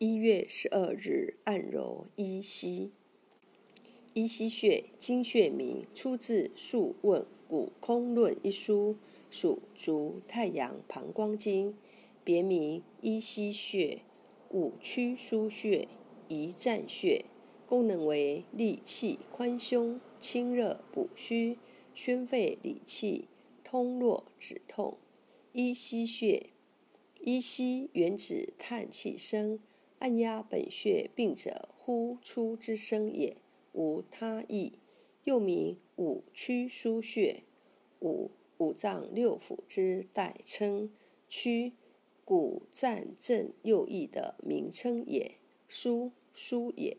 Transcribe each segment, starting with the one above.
一月十二日，按揉一溪。一溪穴，经穴名，出自《素问·古空论》一书，属足太阳膀胱经，别名一溪穴、五曲腧穴、一战穴。功能为利气宽胸、清热补虚、宣肺理气、通络止痛。一溪穴，一溪原指叹气声，按压本穴病者呼出之声也，无他意。又名五曲腧穴，五五脏六腑之代称，曲骨战正右翼的名称也，腧腧也。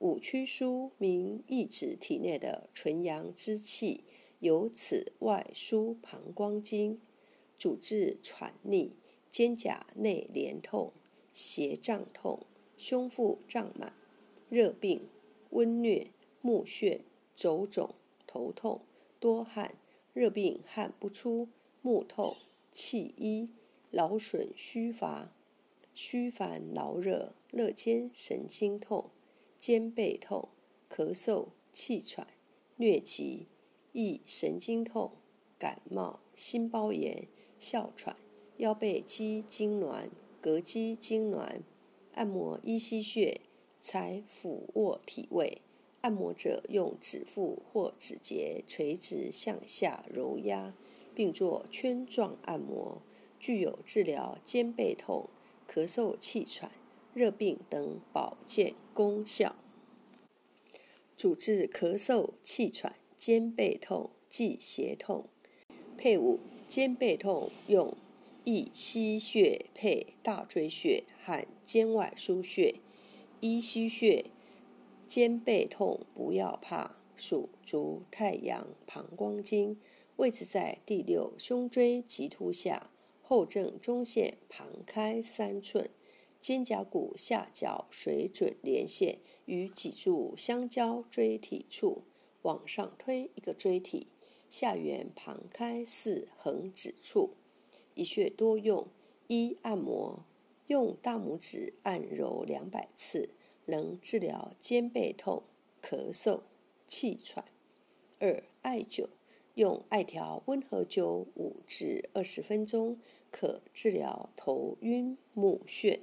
五曲枢名意指体内的纯阳之气，由此外输膀胱经，主治喘逆、肩胛内连痛、胁胀痛、胸腹胀满、热病、温疟、目眩、肘肿、头痛、多汗、热病汗不出、目痛、气噫、劳损虚乏、虚烦劳热、肋间神经痛。肩背痛、咳嗽、气喘、疟疾、易神经痛、感冒、心包炎、哮喘、腰背肌痉挛、膈肌痉挛，按摩依溪穴，采俯卧体位。按摩者用指腹或指节垂直向下揉压，并做圈状按摩，具有治疗肩背痛、咳嗽、气喘。热病等保健功效，主治咳嗽、气喘、肩背痛、系胁痛。配伍肩背痛用一溪穴配大椎穴和肩外腧穴。一溪穴肩背痛不要怕，属足太阳膀胱经，位置在第六胸椎棘突下后正中线旁开三寸。肩胛骨下角水准连线，与脊柱相交椎体处，往上推一个椎体，下缘旁开四横指处。一穴多用：一、按摩，用大拇指按揉两百次，能治疗肩背痛、咳嗽、气喘；二、艾灸，用艾条温和灸五至二十分钟，可治疗头晕目眩。